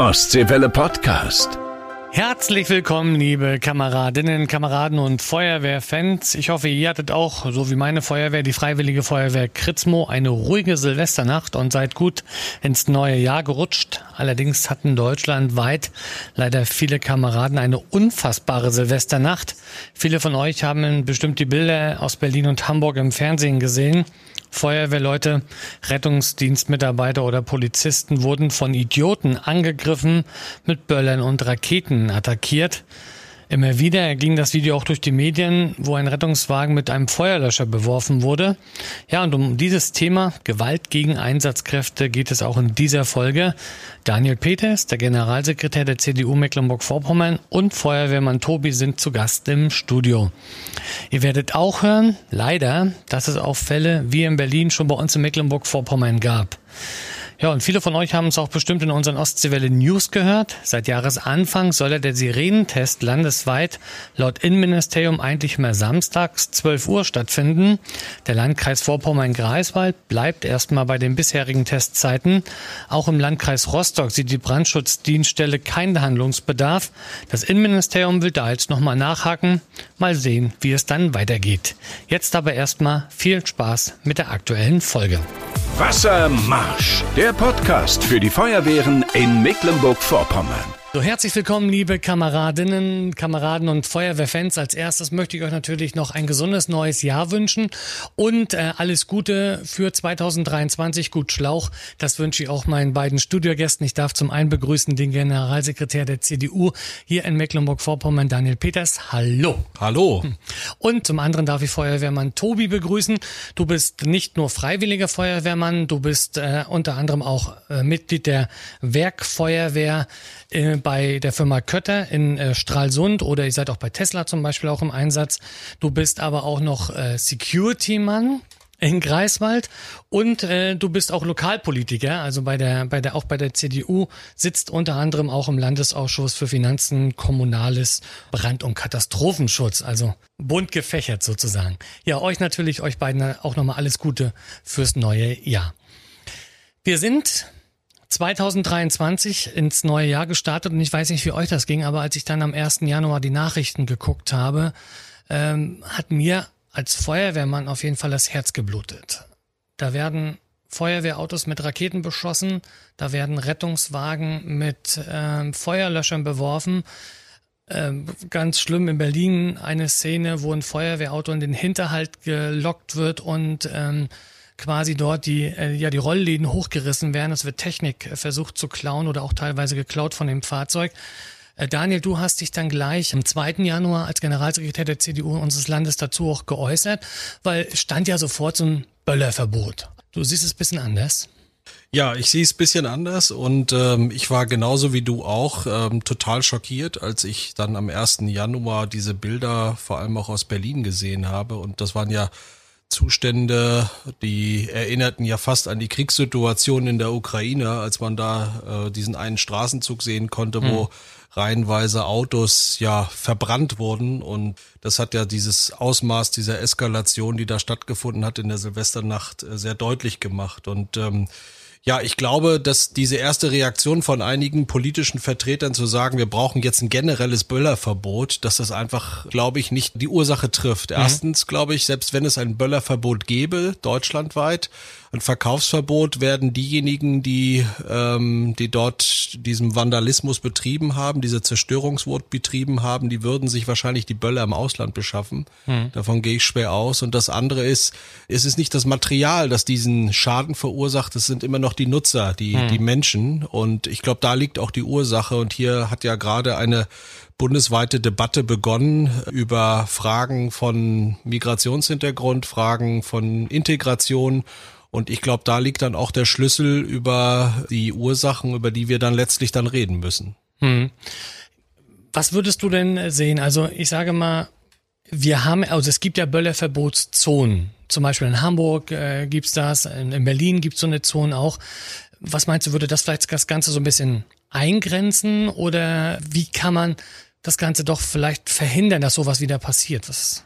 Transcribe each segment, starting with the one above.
Ostseewelle Podcast. Herzlich willkommen, liebe Kameradinnen, Kameraden und Feuerwehrfans. Ich hoffe, ihr hattet auch, so wie meine Feuerwehr, die Freiwillige Feuerwehr Kritzmo, eine ruhige Silvesternacht und seid gut ins neue Jahr gerutscht. Allerdings hatten deutschlandweit leider viele Kameraden eine unfassbare Silvesternacht. Viele von euch haben bestimmt die Bilder aus Berlin und Hamburg im Fernsehen gesehen. Feuerwehrleute, Rettungsdienstmitarbeiter oder Polizisten wurden von Idioten angegriffen, mit Böllern und Raketen attackiert. Immer wieder ging das Video auch durch die Medien, wo ein Rettungswagen mit einem Feuerlöscher beworfen wurde. Ja, und um dieses Thema Gewalt gegen Einsatzkräfte geht es auch in dieser Folge. Daniel Peters, der Generalsekretär der CDU Mecklenburg-Vorpommern und Feuerwehrmann Tobi sind zu Gast im Studio. Ihr werdet auch hören, leider, dass es auch Fälle wie in Berlin schon bei uns in Mecklenburg-Vorpommern gab. Ja, und viele von euch haben es auch bestimmt in unseren Ostseewelle News gehört. Seit Jahresanfang soll ja der Sirenentest landesweit laut Innenministerium eigentlich immer samstags 12 Uhr stattfinden. Der Landkreis Vorpommern-Greifswald bleibt erstmal bei den bisherigen Testzeiten. Auch im Landkreis Rostock sieht die Brandschutzdienststelle keinen Handlungsbedarf. Das Innenministerium will da jetzt nochmal nachhaken. Mal sehen, wie es dann weitergeht. Jetzt aber erstmal viel Spaß mit der aktuellen Folge. Wassermarsch, der Podcast für die Feuerwehren in Mecklenburg-Vorpommern. So, herzlich willkommen, liebe Kameradinnen, Kameraden und Feuerwehrfans. Als erstes möchte ich euch natürlich noch ein gesundes neues Jahr wünschen und äh, alles Gute für 2023. Gut Schlauch. Das wünsche ich auch meinen beiden Studiogästen. Ich darf zum einen begrüßen den Generalsekretär der CDU hier in Mecklenburg-Vorpommern, Daniel Peters. Hallo. Hallo. Und zum anderen darf ich Feuerwehrmann Tobi begrüßen. Du bist nicht nur freiwilliger Feuerwehrmann, du bist äh, unter anderem auch äh, Mitglied der Werkfeuerwehr äh, bei der Firma Kötter in äh, Stralsund oder ihr seid auch bei Tesla zum Beispiel auch im Einsatz. Du bist aber auch noch äh, Security-Mann in Greifswald und äh, du bist auch Lokalpolitiker, also bei der bei der auch bei der CDU sitzt unter anderem auch im Landesausschuss für Finanzen, Kommunales, Brand- und Katastrophenschutz, also bunt gefächert sozusagen. Ja, euch natürlich euch beiden auch nochmal alles Gute fürs neue Jahr. Wir sind 2023 ins neue Jahr gestartet und ich weiß nicht, wie euch das ging, aber als ich dann am 1. Januar die Nachrichten geguckt habe, ähm, hat mir als Feuerwehrmann auf jeden Fall das Herz geblutet. Da werden Feuerwehrautos mit Raketen beschossen, da werden Rettungswagen mit ähm, Feuerlöschern beworfen. Ähm, ganz schlimm in Berlin eine Szene, wo ein Feuerwehrauto in den Hinterhalt gelockt wird und ähm, quasi dort die, äh, ja, die Rollläden hochgerissen werden. Es wird Technik äh, versucht zu klauen oder auch teilweise geklaut von dem Fahrzeug. Äh, Daniel, du hast dich dann gleich am 2. Januar als Generalsekretär der CDU unseres Landes dazu auch geäußert, weil stand ja sofort so ein Böllerverbot. Du siehst es bisschen anders. Ja, ich sehe es bisschen anders und ähm, ich war genauso wie du auch ähm, total schockiert, als ich dann am 1. Januar diese Bilder vor allem auch aus Berlin gesehen habe. Und das waren ja Zustände, die erinnerten ja fast an die Kriegssituation in der Ukraine, als man da äh, diesen einen Straßenzug sehen konnte, wo hm. reihenweise Autos ja verbrannt wurden. Und das hat ja dieses Ausmaß dieser Eskalation, die da stattgefunden hat in der Silvesternacht, äh, sehr deutlich gemacht. Und ähm, ja, ich glaube, dass diese erste Reaktion von einigen politischen Vertretern zu sagen, wir brauchen jetzt ein generelles Böllerverbot, dass das einfach, glaube ich, nicht die Ursache trifft. Mhm. Erstens, glaube ich, selbst wenn es ein Böllerverbot gäbe, deutschlandweit, ein Verkaufsverbot werden diejenigen, die, ähm, die dort diesen Vandalismus betrieben haben, diese Zerstörungswut betrieben haben, die würden sich wahrscheinlich die Böller im Ausland beschaffen. Hm. Davon gehe ich schwer aus. Und das andere ist, es ist nicht das Material, das diesen Schaden verursacht, es sind immer noch die Nutzer, die, hm. die Menschen. Und ich glaube, da liegt auch die Ursache. Und hier hat ja gerade eine bundesweite Debatte begonnen über Fragen von Migrationshintergrund, Fragen von Integration und ich glaube, da liegt dann auch der Schlüssel über die Ursachen, über die wir dann letztlich dann reden müssen. Hm. Was würdest du denn sehen? Also ich sage mal, wir haben, also es gibt ja Böllerverbotszonen. Zum Beispiel in Hamburg äh, gibt's das, in, in Berlin gibt's so eine Zone auch. Was meinst du, würde das vielleicht das Ganze so ein bisschen eingrenzen oder wie kann man das Ganze doch vielleicht verhindern, dass sowas wieder passiert? Was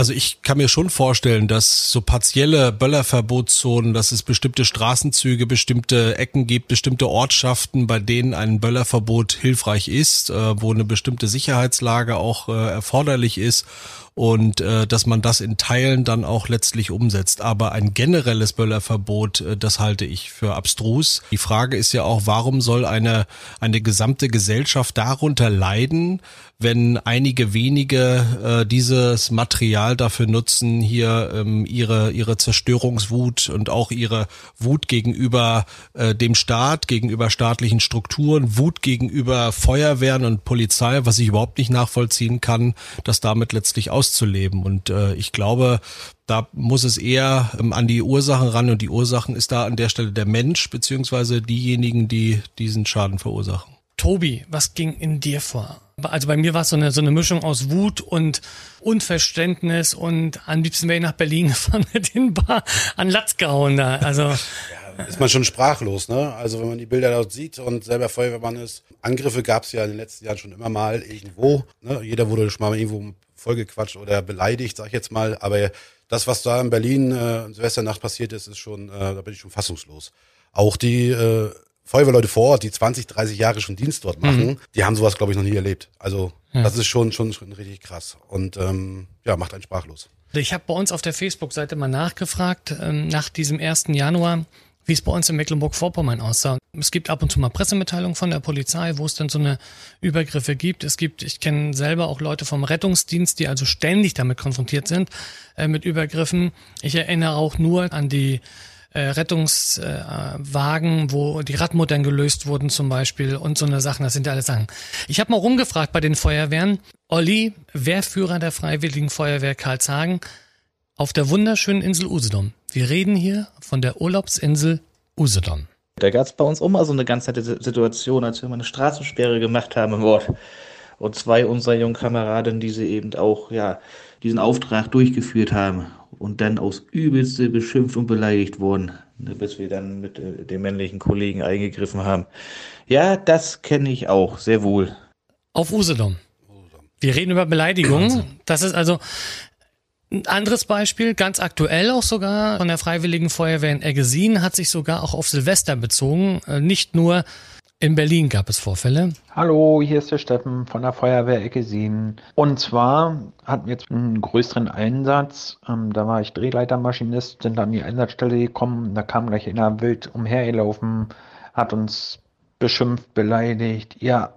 Also ich kann mir schon vorstellen, dass so partielle Böllerverbotszonen, dass es bestimmte Straßenzüge, bestimmte Ecken gibt, bestimmte Ortschaften, bei denen ein Böllerverbot hilfreich ist, äh, wo eine bestimmte Sicherheitslage auch äh, erforderlich ist und äh, dass man das in Teilen dann auch letztlich umsetzt. Aber ein generelles Böllerverbot, das halte ich für abstrus. Die Frage ist ja auch, warum soll eine, eine gesamte Gesellschaft darunter leiden, wenn einige wenige äh, dieses Material dafür nutzen, hier ähm, ihre, ihre Zerstörungswut und auch ihre Wut gegenüber äh, dem Staat, gegenüber staatlichen Strukturen, Wut gegenüber Feuerwehren und Polizei, was ich überhaupt nicht nachvollziehen kann, das damit letztlich auszuleben. Und äh, ich glaube, da muss es eher ähm, an die Ursachen ran und die Ursachen ist da an der Stelle der Mensch beziehungsweise diejenigen, die diesen Schaden verursachen. Tobi, was ging in dir vor? Also bei mir war es so eine, so eine Mischung aus Wut und Unverständnis und am liebsten wäre ich nach Berlin gefahren mit den Bar an Latz gehauen da. Also ja, ist man schon sprachlos, ne? Also wenn man die Bilder dort sieht und selber Feuerwehrmann ist. Angriffe gab es ja in den letzten Jahren schon immer mal irgendwo. Ne? Jeder wurde schon mal irgendwo vollgequatscht oder beleidigt, sag ich jetzt mal. Aber das, was da in Berlin äh, Silvesternacht passiert ist, ist schon, äh, da bin ich schon fassungslos. Auch die äh, Feuerwehrleute vor Ort, die 20, 30 Jahre schon Dienst dort machen, mhm. die haben sowas, glaube ich, noch nie erlebt. Also ja. das ist schon, schon, schon richtig krass und ähm, ja, macht einen sprachlos. Ich habe bei uns auf der Facebook-Seite mal nachgefragt, ähm, nach diesem 1. Januar, wie es bei uns in Mecklenburg-Vorpommern aussah. Es gibt ab und zu mal Pressemitteilungen von der Polizei, wo es dann so eine Übergriffe gibt. Es gibt, ich kenne selber auch Leute vom Rettungsdienst, die also ständig damit konfrontiert sind, äh, mit Übergriffen. Ich erinnere auch nur an die äh, Rettungswagen, äh, wo die Radmuttern gelöst wurden zum Beispiel und so eine Sachen. Das sind ja alles Sachen. Ich habe mal rumgefragt bei den Feuerwehren. Olli, Wehrführer der Freiwilligen Feuerwehr Karlshagen, auf der wunderschönen Insel Usedom. Wir reden hier von der Urlaubsinsel Usedom. Da gab es bei uns auch mal so eine ganz nette Situation, als wir mal eine Straßensperre gemacht haben im Ort. Und zwei unserer jungen Kameraden, die sie eben auch, ja, diesen Auftrag durchgeführt haben und dann aufs Übelste beschimpft und beleidigt wurden, ne, bis wir dann mit äh, den männlichen Kollegen eingegriffen haben. Ja, das kenne ich auch sehr wohl. Auf Usedom. Wir reden über Beleidigungen. Das ist also ein anderes Beispiel, ganz aktuell auch sogar von der Freiwilligen Feuerwehr in Eggesin, hat sich sogar auch auf Silvester bezogen. Äh, nicht nur in Berlin gab es Vorfälle. Hallo, hier ist der Steffen von der Feuerwehr Eckesin. Und zwar hatten wir jetzt einen größeren Einsatz. Ähm, da war ich Drehleitermaschinist, sind an die Einsatzstelle gekommen. Da kam gleich einer wild umhergelaufen, hat uns beschimpft, beleidigt. Ihr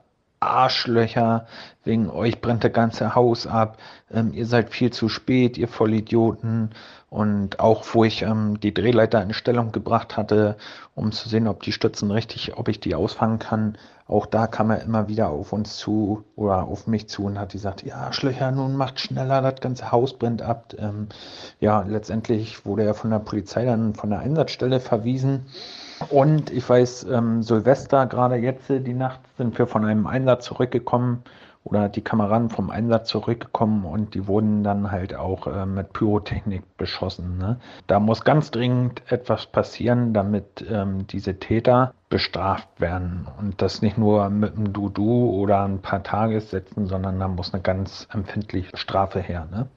Arschlöcher, wegen euch brennt das ganze Haus ab. Ähm, ihr seid viel zu spät, ihr Vollidioten. Und auch wo ich ähm, die Drehleiter in Stellung gebracht hatte, um zu sehen, ob die Stützen richtig, ob ich die ausfangen kann, auch da kam er immer wieder auf uns zu oder auf mich zu und hat gesagt, ja, Schlöcher, nun macht schneller, das ganze Haus brennt ab. Ähm, ja, letztendlich wurde er von der Polizei dann von der Einsatzstelle verwiesen. Und ich weiß, ähm, Silvester, gerade jetzt, die Nacht, sind wir von einem Einsatz zurückgekommen oder die Kameraden vom Einsatz zurückgekommen und die wurden dann halt auch äh, mit Pyrotechnik beschossen. Ne? Da muss ganz dringend etwas passieren, damit ähm, diese Täter bestraft werden und das nicht nur mit einem Dudu oder ein paar Tagessätzen, sondern da muss eine ganz empfindliche Strafe her. Ne?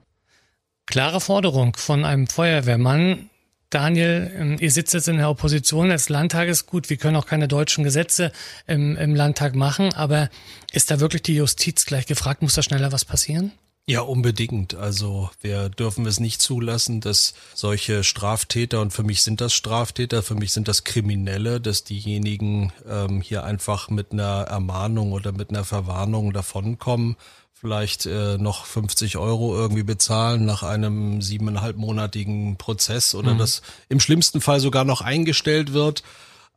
Klare Forderung von einem Feuerwehrmann, Daniel, ähm, ihr sitzt jetzt in der Opposition des Landtages. Gut, wir können auch keine deutschen Gesetze im, im Landtag machen, aber ist da wirklich die Justiz gleich gefragt? Muss da schneller was passieren? Ja, unbedingt. Also wir dürfen es nicht zulassen, dass solche Straftäter, und für mich sind das Straftäter, für mich sind das Kriminelle, dass diejenigen ähm, hier einfach mit einer Ermahnung oder mit einer Verwarnung davonkommen vielleicht äh, noch 50 Euro irgendwie bezahlen nach einem siebeneinhalbmonatigen Prozess oder mhm. das im schlimmsten Fall sogar noch eingestellt wird.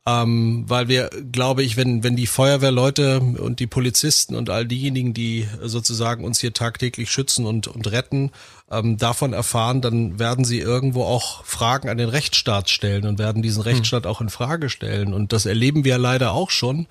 Ähm, weil wir, glaube ich, wenn, wenn die Feuerwehrleute und die Polizisten und all diejenigen, die sozusagen uns hier tagtäglich schützen und, und retten, ähm, davon erfahren, dann werden sie irgendwo auch Fragen an den Rechtsstaat stellen und werden diesen mhm. Rechtsstaat auch in Frage stellen. Und das erleben wir leider auch schon.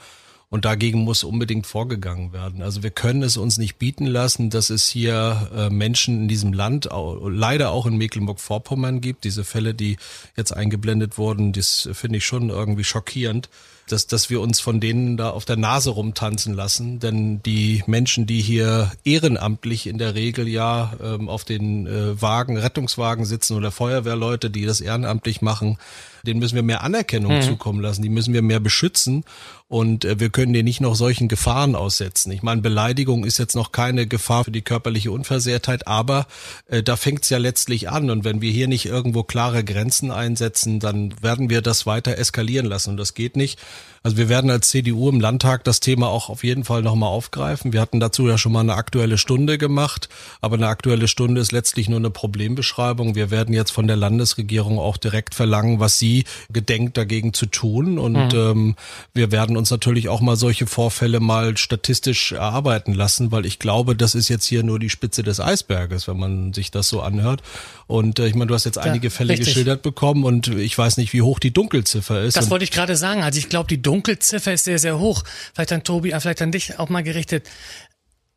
Und dagegen muss unbedingt vorgegangen werden. Also wir können es uns nicht bieten lassen, dass es hier äh, Menschen in diesem Land, leider auch in Mecklenburg-Vorpommern gibt. Diese Fälle, die jetzt eingeblendet wurden, das finde ich schon irgendwie schockierend dass, dass wir uns von denen da auf der Nase rumtanzen lassen. Denn die Menschen, die hier ehrenamtlich in der Regel ja ähm, auf den äh, Wagen, Rettungswagen sitzen oder Feuerwehrleute, die das ehrenamtlich machen, denen müssen wir mehr Anerkennung mhm. zukommen lassen, die müssen wir mehr beschützen und äh, wir können denen nicht noch solchen Gefahren aussetzen. Ich meine, Beleidigung ist jetzt noch keine Gefahr für die körperliche Unversehrtheit, aber äh, da fängt es ja letztlich an und wenn wir hier nicht irgendwo klare Grenzen einsetzen, dann werden wir das weiter eskalieren lassen und das geht nicht. Also wir werden als CDU im Landtag das Thema auch auf jeden Fall nochmal aufgreifen. Wir hatten dazu ja schon mal eine aktuelle Stunde gemacht, aber eine aktuelle Stunde ist letztlich nur eine Problembeschreibung. Wir werden jetzt von der Landesregierung auch direkt verlangen, was sie gedenkt dagegen zu tun. Und mhm. ähm, wir werden uns natürlich auch mal solche Vorfälle mal statistisch erarbeiten lassen, weil ich glaube, das ist jetzt hier nur die Spitze des Eisberges, wenn man sich das so anhört. Und äh, ich meine, du hast jetzt ja, einige Fälle richtig. geschildert bekommen und ich weiß nicht, wie hoch die Dunkelziffer ist. Das wollte ich gerade sagen. Also ich glaube, die Dunkelziffer ist sehr, sehr hoch. Vielleicht an Tobi, äh, vielleicht an dich auch mal gerichtet.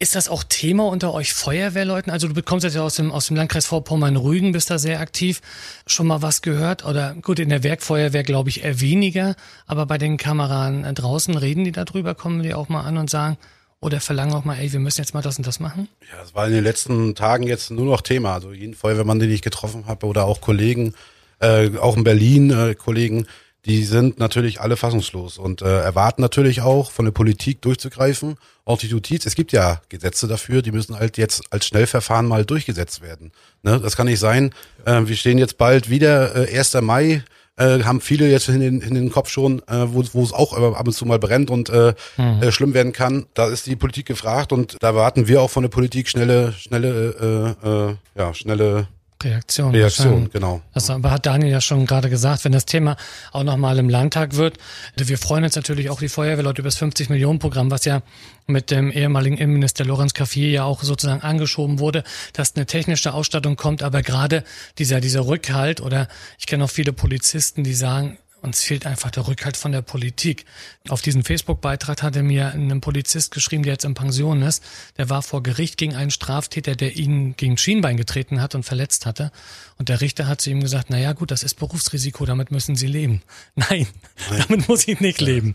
Ist das auch Thema unter euch Feuerwehrleuten? Also du bekommst jetzt ja aus dem, aus dem Landkreis Vorpommern-Rügen, bist da sehr aktiv. Schon mal was gehört? Oder gut, in der Werkfeuerwehr glaube ich eher weniger, aber bei den Kameraden äh, draußen reden die darüber, kommen die auch mal an und sagen, oder verlangen auch mal, ey, wir müssen jetzt mal das und das machen? Ja, es war in den letzten Tagen jetzt nur noch Thema. Also jeden Feuerwehrmann, den ich getroffen habe oder auch Kollegen, äh, auch in Berlin äh, Kollegen, die sind natürlich alle fassungslos und äh, erwarten natürlich auch von der Politik durchzugreifen. Auch die Justiz, es gibt ja Gesetze dafür, die müssen halt jetzt als Schnellverfahren mal durchgesetzt werden. Ne? Das kann nicht sein. Äh, wir stehen jetzt bald wieder, äh, 1. Mai, äh, haben viele jetzt in den, in den Kopf schon, äh, wo, wo es auch ab und zu mal brennt und äh, mhm. äh, schlimm werden kann. Da ist die Politik gefragt und da warten wir auch von der Politik schnelle, schnelle, äh, äh, ja, schnelle Reaktion. Reaktion, genau. Das aber hat Daniel ja schon gerade gesagt, wenn das Thema auch nochmal im Landtag wird. Wir freuen uns natürlich auch die Feuerwehrleute über das 50 Millionen Programm, was ja mit dem ehemaligen Innenminister Lorenz Caffier ja auch sozusagen angeschoben wurde, dass eine technische Ausstattung kommt, aber gerade dieser, dieser Rückhalt oder ich kenne auch viele Polizisten, die sagen, uns fehlt einfach der Rückhalt von der Politik. Auf diesen Facebook-Beitrag hatte mir ein Polizist geschrieben, der jetzt in Pension ist. Der war vor Gericht gegen einen Straftäter, der ihn gegen Schienbein getreten hat und verletzt hatte. Und der Richter hat zu ihm gesagt, na ja, gut, das ist Berufsrisiko, damit müssen Sie leben. Nein, Nein. damit muss ich nicht leben.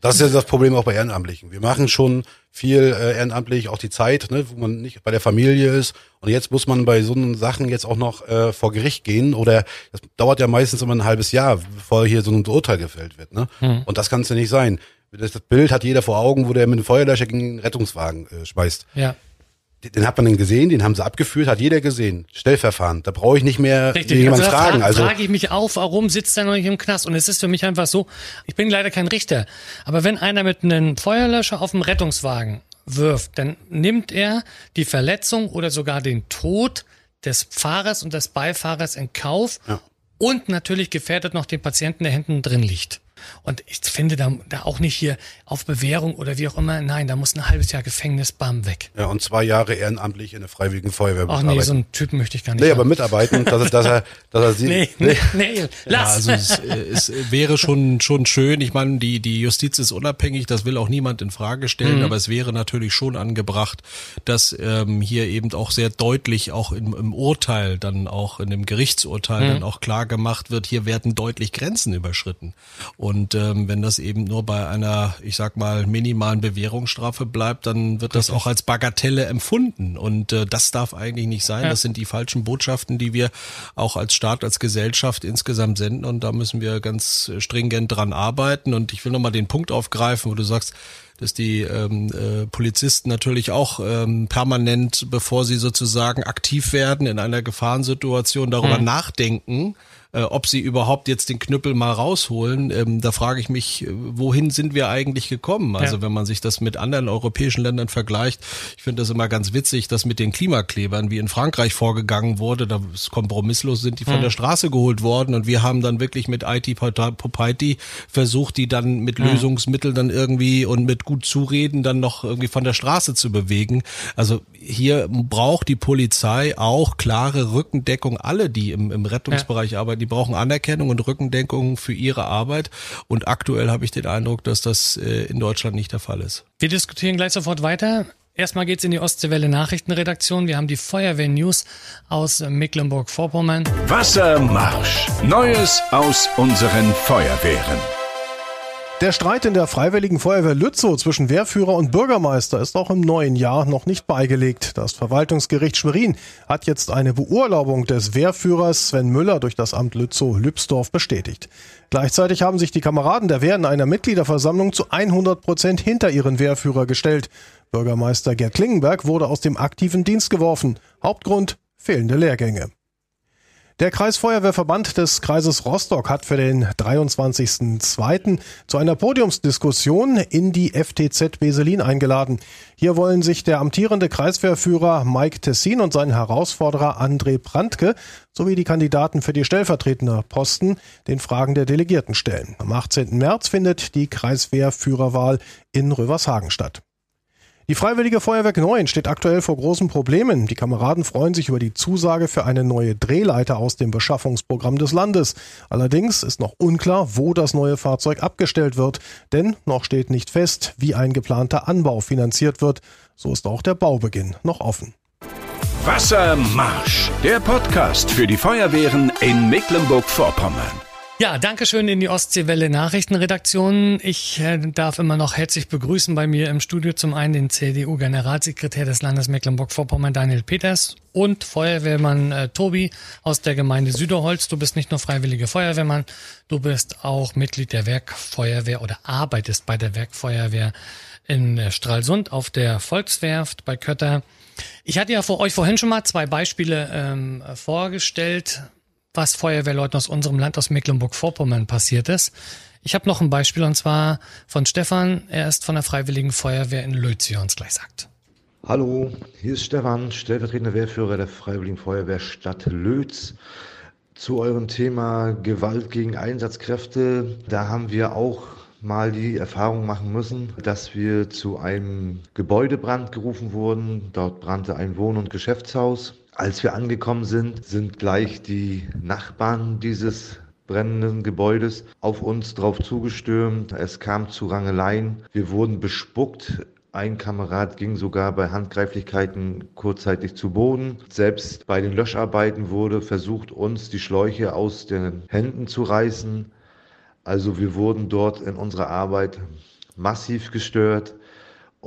Das ist ja das Problem auch bei Ehrenamtlichen. Wir machen schon viel äh, ehrenamtlich, auch die Zeit, ne, wo man nicht bei der Familie ist. Und jetzt muss man bei so Sachen jetzt auch noch äh, vor Gericht gehen. Oder das dauert ja meistens immer ein halbes Jahr, bevor hier so ein Urteil gefällt wird. Ne? Mhm. Und das kann es ja nicht sein. Das Bild hat jeder vor Augen, wo der mit dem Feuerlöscher gegen den Rettungswagen äh, schmeißt. Ja den hat man dann gesehen, den haben sie abgeführt, hat jeder gesehen. Stellverfahren. Da brauche ich nicht mehr Richtig, jemanden also fragen. Also frage ich mich auf, warum sitzt er noch nicht im Knast? Und es ist für mich einfach so, ich bin leider kein Richter, aber wenn einer mit einem Feuerlöscher auf dem Rettungswagen wirft, dann nimmt er die Verletzung oder sogar den Tod des Fahrers und des Beifahrers in Kauf ja. und natürlich gefährdet noch den Patienten, der hinten drin liegt. Und ich finde da, da auch nicht hier auf Bewährung oder wie auch immer. Nein, da muss ein halbes Jahr Gefängnis, bam, weg. Ja, und zwei Jahre ehrenamtlich in der Freiwilligen Feuerwehr Ach nee, so einen Typen möchte ich gar nicht Nee, haben. aber mitarbeiten, dass er, dass er, dass er sie... Nee, nee, nee, lass. Ja, also es, es wäre schon, schon schön. Ich meine, die, die Justiz ist unabhängig, das will auch niemand in Frage stellen, mhm. aber es wäre natürlich schon angebracht, dass ähm, hier eben auch sehr deutlich auch im, im Urteil dann auch in dem Gerichtsurteil mhm. dann auch klar gemacht wird, hier werden deutlich Grenzen überschritten. Und ähm, wenn das eben nur bei einer, ich sag mal, minimalen Bewährungsstrafe bleibt, dann wird das auch als Bagatelle empfunden. Und äh, das darf eigentlich nicht sein. Das sind die falschen Botschaften, die wir auch als Staat, als Gesellschaft insgesamt senden. Und da müssen wir ganz stringent dran arbeiten. Und ich will nochmal den Punkt aufgreifen, wo du sagst, dass die ähm, äh, Polizisten natürlich auch ähm, permanent, bevor sie sozusagen aktiv werden in einer Gefahrensituation, darüber hm. nachdenken, äh, ob sie überhaupt jetzt den Knüppel mal rausholen. Ähm, da frage ich mich, äh, wohin sind wir eigentlich gekommen? Also ja. wenn man sich das mit anderen europäischen Ländern vergleicht, ich finde das immer ganz witzig, dass mit den Klimaklebern, wie in Frankreich vorgegangen wurde, da ist kompromisslos sind die von hm. der Straße geholt worden und wir haben dann wirklich mit IT Popaiti versucht, die dann mit hm. Lösungsmitteln dann irgendwie und mit gut zureden dann noch irgendwie von der Straße zu bewegen. Also hier braucht die Polizei auch klare Rückendeckung. Alle, die im, im Rettungsbereich ja. arbeiten, die brauchen Anerkennung und Rückendeckung für ihre Arbeit. Und aktuell habe ich den Eindruck, dass das äh, in Deutschland nicht der Fall ist. Wir diskutieren gleich sofort weiter. Erstmal geht's in die Ostseewelle Nachrichtenredaktion. Wir haben die Feuerwehr News aus Mecklenburg-Vorpommern. Wassermarsch. Neues aus unseren Feuerwehren. Der Streit in der Freiwilligen Feuerwehr Lützow zwischen Wehrführer und Bürgermeister ist auch im neuen Jahr noch nicht beigelegt. Das Verwaltungsgericht Schwerin hat jetzt eine Beurlaubung des Wehrführers Sven Müller durch das Amt Lützow-Lübsdorf bestätigt. Gleichzeitig haben sich die Kameraden der Wehr in einer Mitgliederversammlung zu 100 Prozent hinter ihren Wehrführer gestellt. Bürgermeister Gerd Klingenberg wurde aus dem aktiven Dienst geworfen. Hauptgrund fehlende Lehrgänge. Der Kreisfeuerwehrverband des Kreises Rostock hat für den 23.02. zu einer Podiumsdiskussion in die FTZ Beselin eingeladen. Hier wollen sich der amtierende Kreiswehrführer Mike Tessin und sein Herausforderer André Brandke sowie die Kandidaten für die stellvertretende Posten den Fragen der Delegierten stellen. Am 18. März findet die Kreiswehrführerwahl in Rövershagen statt. Die Freiwillige Feuerwerk 9 steht aktuell vor großen Problemen. Die Kameraden freuen sich über die Zusage für eine neue Drehleiter aus dem Beschaffungsprogramm des Landes. Allerdings ist noch unklar, wo das neue Fahrzeug abgestellt wird, denn noch steht nicht fest, wie ein geplanter Anbau finanziert wird. So ist auch der Baubeginn noch offen. Wassermarsch, der Podcast für die Feuerwehren in Mecklenburg-Vorpommern. Ja, danke schön in die Ostseewelle Nachrichtenredaktion. Ich äh, darf immer noch herzlich begrüßen bei mir im Studio zum einen den CDU-Generalsekretär des Landes Mecklenburg-Vorpommern, Daniel Peters, und Feuerwehrmann äh, Tobi aus der Gemeinde Süderholz. Du bist nicht nur freiwillige Feuerwehrmann, du bist auch Mitglied der Werkfeuerwehr oder arbeitest bei der Werkfeuerwehr in äh, Stralsund auf der Volkswerft bei Kötter. Ich hatte ja vor euch vorhin schon mal zwei Beispiele ähm, vorgestellt was Feuerwehrleuten aus unserem Land, aus Mecklenburg-Vorpommern passiert ist. Ich habe noch ein Beispiel und zwar von Stefan. Er ist von der Freiwilligen Feuerwehr in Lötz, wie er uns gleich sagt. Hallo, hier ist Stefan, stellvertretender Wehrführer der Freiwilligen Feuerwehr Stadt Lötz. Zu eurem Thema Gewalt gegen Einsatzkräfte, da haben wir auch mal die Erfahrung machen müssen, dass wir zu einem Gebäudebrand gerufen wurden. Dort brannte ein Wohn- und Geschäftshaus. Als wir angekommen sind, sind gleich die Nachbarn dieses brennenden Gebäudes auf uns drauf zugestürmt. Es kam zu Rangeleien. Wir wurden bespuckt. Ein Kamerad ging sogar bei Handgreiflichkeiten kurzzeitig zu Boden. Selbst bei den Löscharbeiten wurde versucht, uns die Schläuche aus den Händen zu reißen. Also wir wurden dort in unserer Arbeit massiv gestört.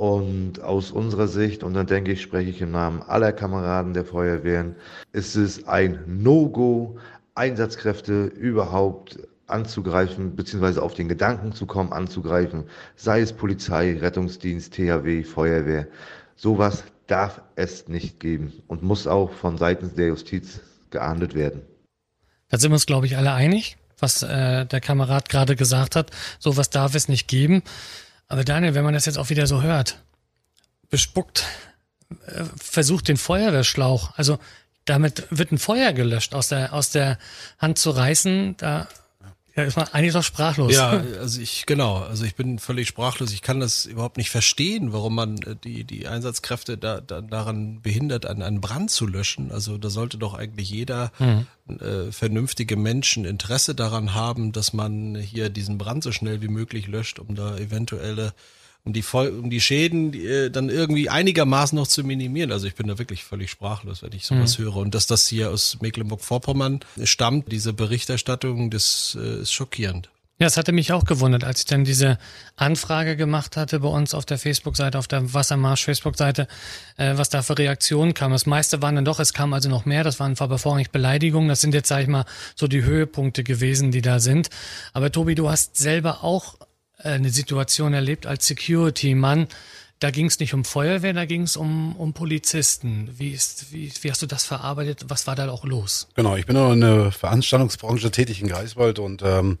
Und aus unserer Sicht, und dann denke ich, spreche ich im Namen aller Kameraden der Feuerwehren, ist es ein No-Go, Einsatzkräfte überhaupt anzugreifen, beziehungsweise auf den Gedanken zu kommen, anzugreifen, sei es Polizei, Rettungsdienst, THW, Feuerwehr. Sowas darf es nicht geben und muss auch von Seiten der Justiz geahndet werden. Da sind wir uns, glaube ich, alle einig, was äh, der Kamerad gerade gesagt hat. Sowas darf es nicht geben. Aber Daniel, wenn man das jetzt auch wieder so hört, bespuckt, äh, versucht den Feuerwehrschlauch, also damit wird ein Feuer gelöscht, aus der, aus der Hand zu reißen, da ja, ist man eigentlich doch sprachlos. Ja, also ich, genau, also ich bin völlig sprachlos. Ich kann das überhaupt nicht verstehen, warum man äh, die, die Einsatzkräfte da, da daran behindert, einen, einen Brand zu löschen. Also da sollte doch eigentlich jeder mhm. äh, vernünftige Menschen Interesse daran haben, dass man hier diesen Brand so schnell wie möglich löscht, um da eventuelle um die, um die Schäden die, äh, dann irgendwie einigermaßen noch zu minimieren. Also ich bin da wirklich völlig sprachlos, wenn ich sowas mhm. höre. Und dass das hier aus Mecklenburg-Vorpommern stammt, diese Berichterstattung, das äh, ist schockierend. Ja, es hatte mich auch gewundert, als ich dann diese Anfrage gemacht hatte bei uns auf der Facebook-Seite, auf der Wassermarsch Facebook-Seite, äh, was da für Reaktionen kam. Das meiste waren dann doch, es kam also noch mehr, das waren aber vorrangig Beleidigungen. Das sind jetzt, sag ich mal, so die Höhepunkte gewesen, die da sind. Aber Tobi, du hast selber auch eine Situation erlebt als Security-Mann. Da ging es nicht um Feuerwehr, da ging es um, um Polizisten. Wie, ist, wie, wie hast du das verarbeitet? Was war da auch los? Genau, ich bin in der Veranstaltungsbranche tätig in Greifswald und ähm,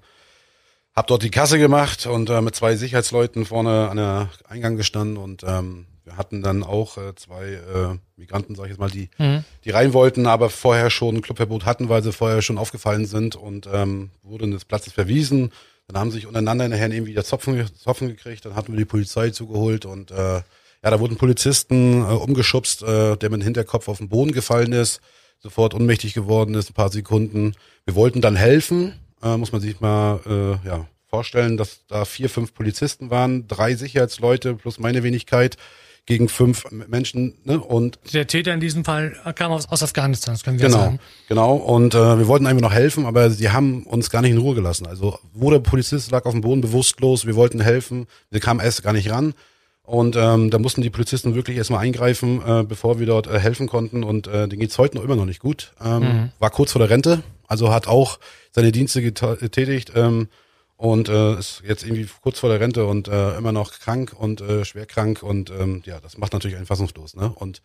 habe dort die Kasse gemacht und äh, mit zwei Sicherheitsleuten vorne an der Eingang gestanden und ähm, wir hatten dann auch äh, zwei äh, Migranten, sag ich jetzt mal, die, mhm. die rein wollten, aber vorher schon ein Clubverbot hatten, weil sie vorher schon aufgefallen sind und ähm, wurden des Platzes verwiesen. Dann haben sie sich untereinander nachher irgendwie wieder Zopfen, Zopfen gekriegt, dann hatten wir die Polizei zugeholt und äh, ja, da wurden Polizisten äh, umgeschubst, äh, der mit dem Hinterkopf auf den Boden gefallen ist, sofort ohnmächtig geworden ist, ein paar Sekunden. Wir wollten dann helfen, äh, muss man sich mal äh, ja, vorstellen, dass da vier, fünf Polizisten waren, drei Sicherheitsleute plus meine Wenigkeit gegen fünf Menschen. Ne? Und der Täter in diesem Fall kam aus, aus Afghanistan, das können wir genau, sagen. Genau, und äh, wir wollten einfach noch helfen, aber sie haben uns gar nicht in Ruhe gelassen. Also wo der Polizist lag auf dem Boden bewusstlos, wir wollten helfen, wir kamen erst gar nicht ran. Und ähm, da mussten die Polizisten wirklich erstmal eingreifen, äh, bevor wir dort äh, helfen konnten. Und äh, denen geht's heute noch immer noch nicht gut. Ähm, mhm. War kurz vor der Rente, also hat auch seine Dienste getätigt ähm, und äh, ist jetzt irgendwie kurz vor der Rente und äh, immer noch krank und äh, schwer krank. Und ähm, ja, das macht natürlich einen fassungslos. Ne? Und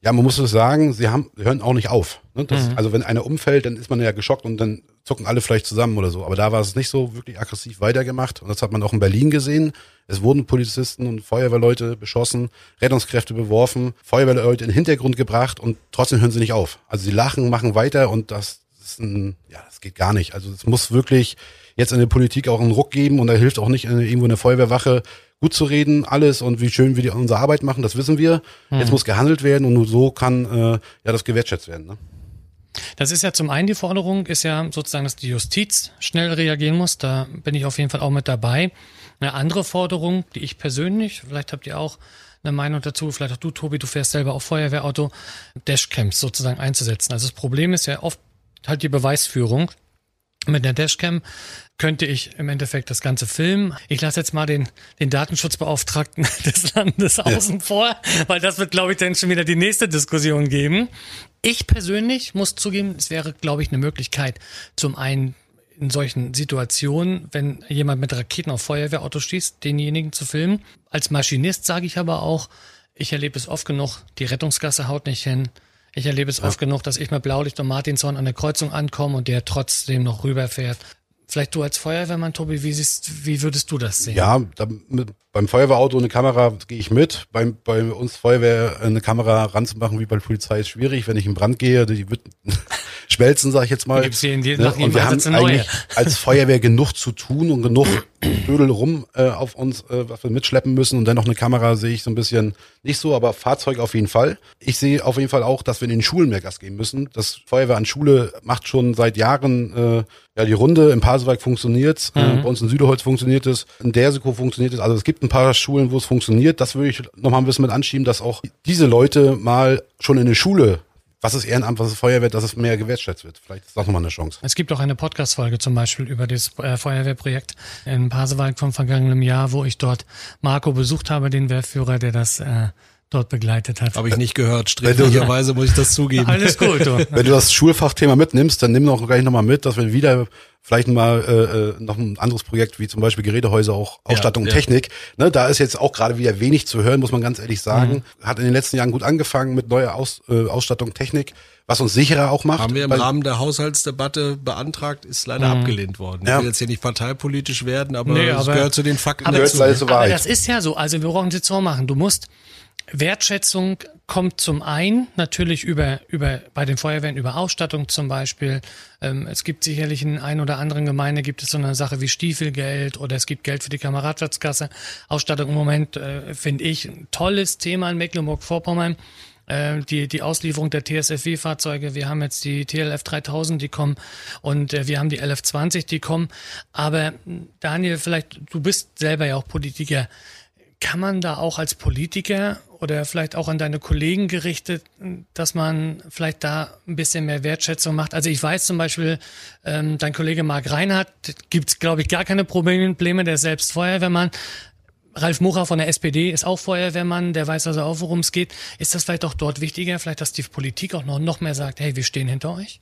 ja, man muss es sagen, sie haben, hören auch nicht auf. Ne? Das, mhm. Also wenn einer umfällt, dann ist man ja geschockt und dann zucken alle vielleicht zusammen oder so. Aber da war es nicht so wirklich aggressiv weitergemacht. Und das hat man auch in Berlin gesehen. Es wurden Polizisten und Feuerwehrleute beschossen, Rettungskräfte beworfen, Feuerwehrleute in den Hintergrund gebracht und trotzdem hören sie nicht auf. Also sie lachen, machen weiter und das ist ein, ja, das geht gar nicht. Also es muss wirklich jetzt in der Politik auch einen Ruck geben und da hilft auch nicht irgendwo eine Feuerwehrwache gut zu reden, alles und wie schön wir die unsere Arbeit machen, das wissen wir. Hm. Jetzt muss gehandelt werden und nur so kann äh, ja das gewertschätzt werden. Ne? Das ist ja zum einen die Forderung, ist ja sozusagen, dass die Justiz schnell reagieren muss. Da bin ich auf jeden Fall auch mit dabei. Eine andere Forderung, die ich persönlich, vielleicht habt ihr auch eine Meinung dazu, vielleicht auch du, Tobi, du fährst selber auf Feuerwehrauto, Dashcams sozusagen einzusetzen. Also das Problem ist ja oft halt die Beweisführung. Mit der Dashcam könnte ich im Endeffekt das Ganze filmen. Ich lasse jetzt mal den, den Datenschutzbeauftragten des Landes ja. außen vor, weil das wird, glaube ich, dann schon wieder die nächste Diskussion geben. Ich persönlich muss zugeben, es wäre, glaube ich, eine Möglichkeit, zum einen in solchen Situationen, wenn jemand mit Raketen auf Feuerwehrauto schießt, denjenigen zu filmen. Als Maschinist sage ich aber auch, ich erlebe es oft genug, die Rettungsgasse haut nicht hin. Ich erlebe es ja. oft genug, dass ich mit Blaulicht und Martinshorn an der Kreuzung ankomme und der trotzdem noch rüberfährt. Vielleicht du als Feuerwehrmann, Tobi, wie, siehst, wie würdest du das sehen? Ja, da, mit, beim Feuerwehrauto eine Kamera gehe ich mit. Beim, bei uns Feuerwehr eine Kamera ranzumachen wie bei der Polizei ist schwierig. Wenn ich in Brand gehe, die wird schmelzen, sage ich jetzt mal. Gibt's hier in ne? Und wir haben eigentlich als Feuerwehr genug zu tun und genug Dödel rum äh, auf uns, äh, was wir mitschleppen müssen. Und dann noch eine Kamera sehe ich so ein bisschen nicht so, aber Fahrzeug auf jeden Fall. Ich sehe auf jeden Fall auch, dass wir in den Schulen mehr Gas geben müssen. Das Feuerwehr an Schule macht schon seit Jahren äh, ja die Runde. Im Pasewalk funktioniert äh, mhm. äh, bei uns in Süderholz funktioniert es, in Derseko funktioniert es. Also es gibt ein paar Schulen, wo es funktioniert. Das würde ich nochmal ein bisschen mit anschieben, dass auch diese Leute mal schon in eine Schule was ist Ehrenamt, was ist Feuerwehr, dass es mehr gewertschätzt wird. Vielleicht ist das nochmal eine Chance. Es gibt auch eine Podcast-Folge zum Beispiel über das äh, Feuerwehrprojekt in Pasewalk vom vergangenen Jahr, wo ich dort Marco besucht habe, den Wehrführer, der das äh, dort begleitet hat. Habe ich nicht gehört. Sträflicherweise muss ich das zugeben. Alles gut. Du. Wenn du das Schulfachthema mitnimmst, dann nimm doch gleich nochmal mit, dass wir wieder vielleicht mal äh, äh, noch ein anderes Projekt wie zum Beispiel Gerätehäuser, auch Ausstattung ja, und Technik. Ne, da ist jetzt auch gerade wieder wenig zu hören, muss man ganz ehrlich sagen. Mhm. Hat in den letzten Jahren gut angefangen mit neuer Aus, äh, Ausstattung, Technik, was uns sicherer auch macht. Haben wir im Rahmen der Haushaltsdebatte beantragt, ist leider mhm. abgelehnt worden. Ich ja. will jetzt hier nicht parteipolitisch werden, aber nee, es gehört zu den Fakten aber, dazu. Aber das ist ja so. Also wir brauchen es jetzt so machen. Du musst Wertschätzung kommt zum einen natürlich über, über bei den Feuerwehren über Ausstattung zum Beispiel. Ähm, es gibt sicherlich in ein oder anderen Gemeinde gibt es so eine Sache wie Stiefelgeld oder es gibt Geld für die Kameradschaftskasse. Ausstattung im Moment äh, finde ich ein tolles Thema in Mecklenburg-Vorpommern. Äh, die, die Auslieferung der TSFW-Fahrzeuge. Wir haben jetzt die TLF 3000, die kommen und äh, wir haben die LF 20, die kommen. Aber Daniel, vielleicht, du bist selber ja auch Politiker. Kann man da auch als Politiker oder vielleicht auch an deine Kollegen gerichtet, dass man vielleicht da ein bisschen mehr Wertschätzung macht? Also ich weiß zum Beispiel, ähm, dein Kollege Marc Reinhardt gibt glaube ich, gar keine Probleme, der selbst Feuerwehrmann. Ralf Mucha von der SPD ist auch Feuerwehrmann, der weiß also auch, worum es geht. Ist das vielleicht auch dort wichtiger, vielleicht, dass die Politik auch noch, noch mehr sagt, hey, wir stehen hinter euch?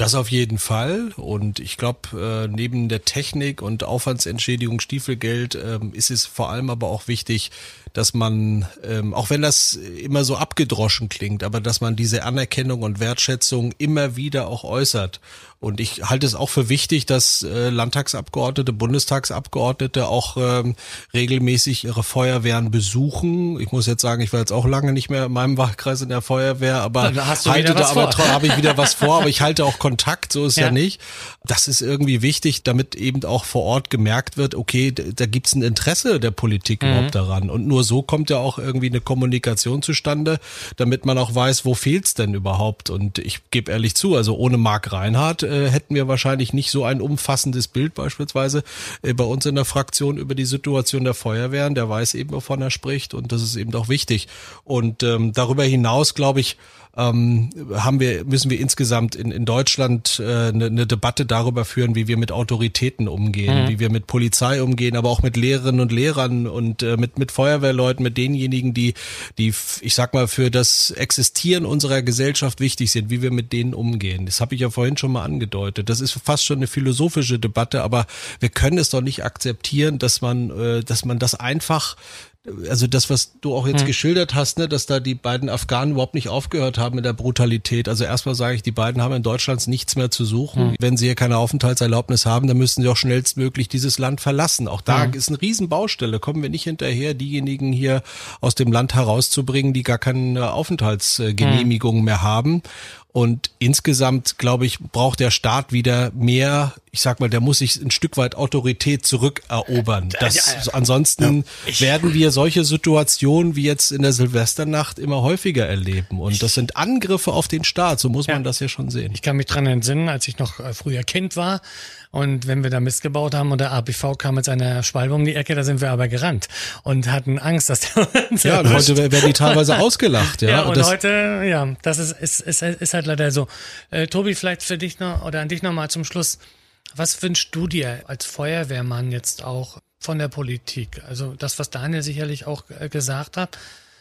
Das auf jeden Fall. Und ich glaube, äh, neben der Technik und Aufwandsentschädigung, Stiefelgeld, ähm, ist es vor allem aber auch wichtig, dass man, ähm, auch wenn das immer so abgedroschen klingt, aber dass man diese Anerkennung und Wertschätzung immer wieder auch äußert. Und ich halte es auch für wichtig, dass äh, Landtagsabgeordnete, Bundestagsabgeordnete auch ähm, regelmäßig ihre Feuerwehren besuchen. Ich muss jetzt sagen, ich war jetzt auch lange nicht mehr in meinem Wahlkreis in der Feuerwehr, aber da halte da aber habe ich wieder was vor, aber ich halte auch Kontakt, so ist ja. Ja. nicht. Das ist irgendwie wichtig, damit eben auch vor Ort gemerkt wird, okay, d- da gibt's ein Interesse der Politik überhaupt daran. Und nur so kommt ja auch irgendwie eine Kommunikation zustande, damit man auch weiß, wo fehlt's denn überhaupt. Und ich gebe ehrlich zu, also ohne Marc Reinhardt äh, hätten wir wahrscheinlich nicht so ein umfassendes Bild beispielsweise äh, bei uns in der Fraktion über die Situation der Feuerwehren. Der weiß eben, wovon er spricht und das ist eben auch wichtig. Und ähm, darüber hinaus, glaube ich, ähm, haben wir, müssen wir insgesamt in, in Deutschland äh, eine, eine Debatte darüber führen, wie wir mit Autoritäten umgehen, wie wir mit Polizei umgehen, aber auch mit Lehrerinnen und Lehrern und äh, mit, mit Feuerwehrleuten, mit denjenigen, die, die, ich sag mal, für das Existieren unserer Gesellschaft wichtig sind, wie wir mit denen umgehen. Das habe ich ja vorhin schon mal angedeutet. Das ist fast schon eine philosophische Debatte, aber wir können es doch nicht akzeptieren, dass man, äh, dass man das einfach also das, was du auch jetzt geschildert hast, ne, dass da die beiden Afghanen überhaupt nicht aufgehört haben mit der Brutalität. Also erstmal sage ich, die beiden haben in Deutschland nichts mehr zu suchen. Wenn sie hier keine Aufenthaltserlaubnis haben, dann müssen sie auch schnellstmöglich dieses Land verlassen. Auch da ist eine Riesenbaustelle. Kommen wir nicht hinterher, diejenigen hier aus dem Land herauszubringen, die gar keine Aufenthaltsgenehmigung mehr haben. Und insgesamt, glaube ich, braucht der Staat wieder mehr, ich sag mal, der muss sich ein Stück weit Autorität zurückerobern. Das, Ansonsten werden wir solche Situationen wie jetzt in der Silvesternacht immer häufiger erleben. Und das sind Angriffe auf den Staat, so muss man das ja schon sehen. Ich kann mich dran entsinnen, als ich noch äh, früher Kind war und wenn wir da Mist gebaut haben und der APV kam mit seiner Schwalbe um die Ecke, da sind wir aber gerannt und hatten Angst, dass der uns Ja, und heute werden die teilweise ausgelacht. Ja, Ja, und das, heute, ja, das ist, ist, ist, ist halt leider so. Äh, Tobi, vielleicht für dich noch oder an dich noch mal zum Schluss. Was wünschst du dir als Feuerwehrmann jetzt auch von der Politik? Also das, was Daniel sicherlich auch äh, gesagt hat,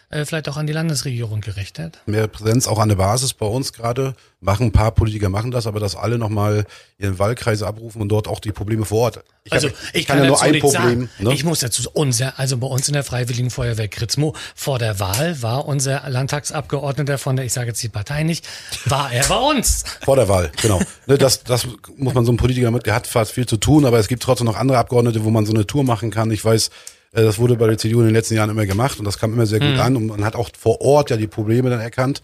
äh, vielleicht auch an die Landesregierung gerichtet. Mehr Präsenz auch an der Basis bei uns gerade. Machen ein paar Politiker machen das, aber dass alle nochmal ihren Wahlkreise abrufen und dort auch die Probleme vor Ort. Ich Also hab- ich, kann, ja nur ein Problem. sagen. Ne? Ich muss dazu unser, also bei uns in der Freiwilligen Feuerwehr Kritzmo vor der Wahl war unser Landtagsabgeordneter von der, ich sage jetzt die Partei nicht, war er bei uns. Vor der Wahl, genau. Ne, das, das muss man so einem Politiker mit, der hat fast viel zu tun, aber es gibt trotzdem noch andere Abgeordnete, wo man so eine Tour machen kann. Ich weiß, das wurde bei der CDU in den letzten Jahren immer gemacht und das kam immer sehr gut an und man hat auch vor Ort ja die Probleme dann erkannt.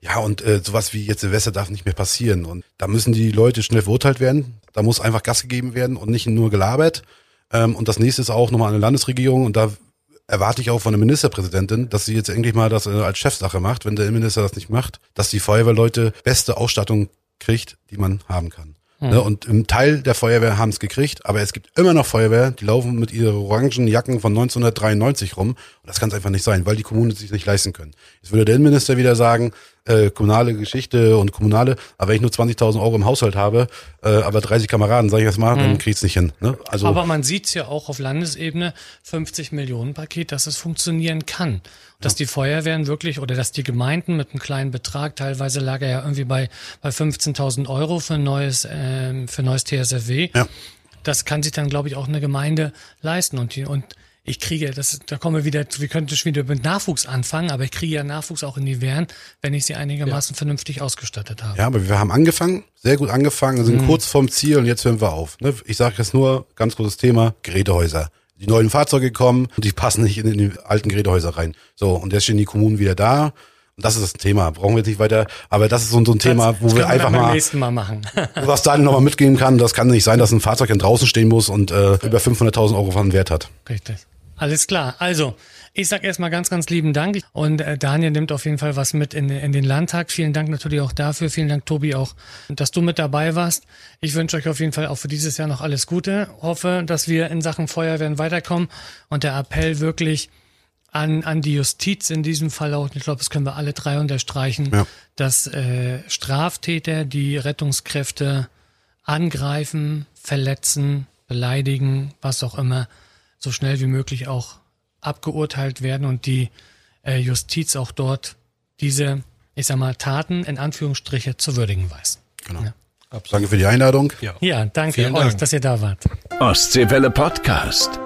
Ja, und äh, sowas wie jetzt Silvester darf nicht mehr passieren. Und da müssen die Leute schnell verurteilt werden. Da muss einfach Gas gegeben werden und nicht nur gelabert. Ähm, und das nächste ist auch nochmal eine Landesregierung und da erwarte ich auch von der Ministerpräsidentin, dass sie jetzt endlich mal das äh, als Chefsache macht, wenn der Innenminister das nicht macht, dass die Feuerwehrleute beste Ausstattung kriegt, die man haben kann. Ne, und im Teil der Feuerwehr haben es gekriegt, aber es gibt immer noch Feuerwehr, die laufen mit ihren orangen Jacken von 1993 rum. Und das kann es einfach nicht sein, weil die Kommunen sich nicht leisten können. Jetzt würde der Innenminister wieder sagen, äh, kommunale Geschichte und kommunale, aber wenn ich nur 20.000 Euro im Haushalt habe, äh, aber 30 Kameraden, sage ich jetzt mal, dann kriegt's nicht hin. Ne? Also Aber man sieht's ja auch auf Landesebene, 50 Millionen Paket, dass es funktionieren kann. Dass die Feuerwehren wirklich oder dass die Gemeinden mit einem kleinen Betrag, teilweise lag er ja irgendwie bei, bei 15.000 Euro für ein neues, ähm, für ein neues TSFW. Ja. Das kann sich dann, glaube ich, auch eine Gemeinde leisten. Und, die, und ich kriege, das, da kommen wir wieder, wir könnten schon wieder mit Nachwuchs anfangen, aber ich kriege ja Nachwuchs auch in die Wehren, wenn ich sie einigermaßen vernünftig ausgestattet habe. Ja, aber wir haben angefangen, sehr gut angefangen, sind kurz vorm Ziel und jetzt hören wir auf. Ne? Ich sage jetzt nur, ganz großes Thema, Gerätehäuser. Die neuen Fahrzeuge kommen und die passen nicht in, in die alten Gerätehäuser rein. So, und jetzt stehen die Kommunen wieder da. Und das ist das Thema. Brauchen wir jetzt nicht weiter. Aber das ist so, so ein Thema, wo das wir einfach mal, Mal machen. was Daniel nochmal mitgeben kann, das kann nicht sein, dass ein Fahrzeug dann draußen stehen muss und äh, über 500.000 Euro von Wert hat. Richtig. Alles klar. Also, ich sag erstmal ganz, ganz lieben Dank. Und äh, Daniel nimmt auf jeden Fall was mit in, in den Landtag. Vielen Dank natürlich auch dafür. Vielen Dank, Tobi, auch, dass du mit dabei warst. Ich wünsche euch auf jeden Fall auch für dieses Jahr noch alles Gute. Hoffe, dass wir in Sachen Feuerwehren weiterkommen und der Appell wirklich an, an die Justiz in diesem Fall auch, ich glaube, das können wir alle drei unterstreichen, Ja. dass äh, Straftäter, die Rettungskräfte angreifen, verletzen, beleidigen, was auch immer, so schnell wie möglich auch abgeurteilt werden und die äh, Justiz auch dort diese, ich sag mal, Taten in Anführungsstriche zu würdigen weiß. Genau. Danke für die Einladung. Ja, danke Vielen euch, Dank. dass ihr da wart. Ostseewelle Podcast.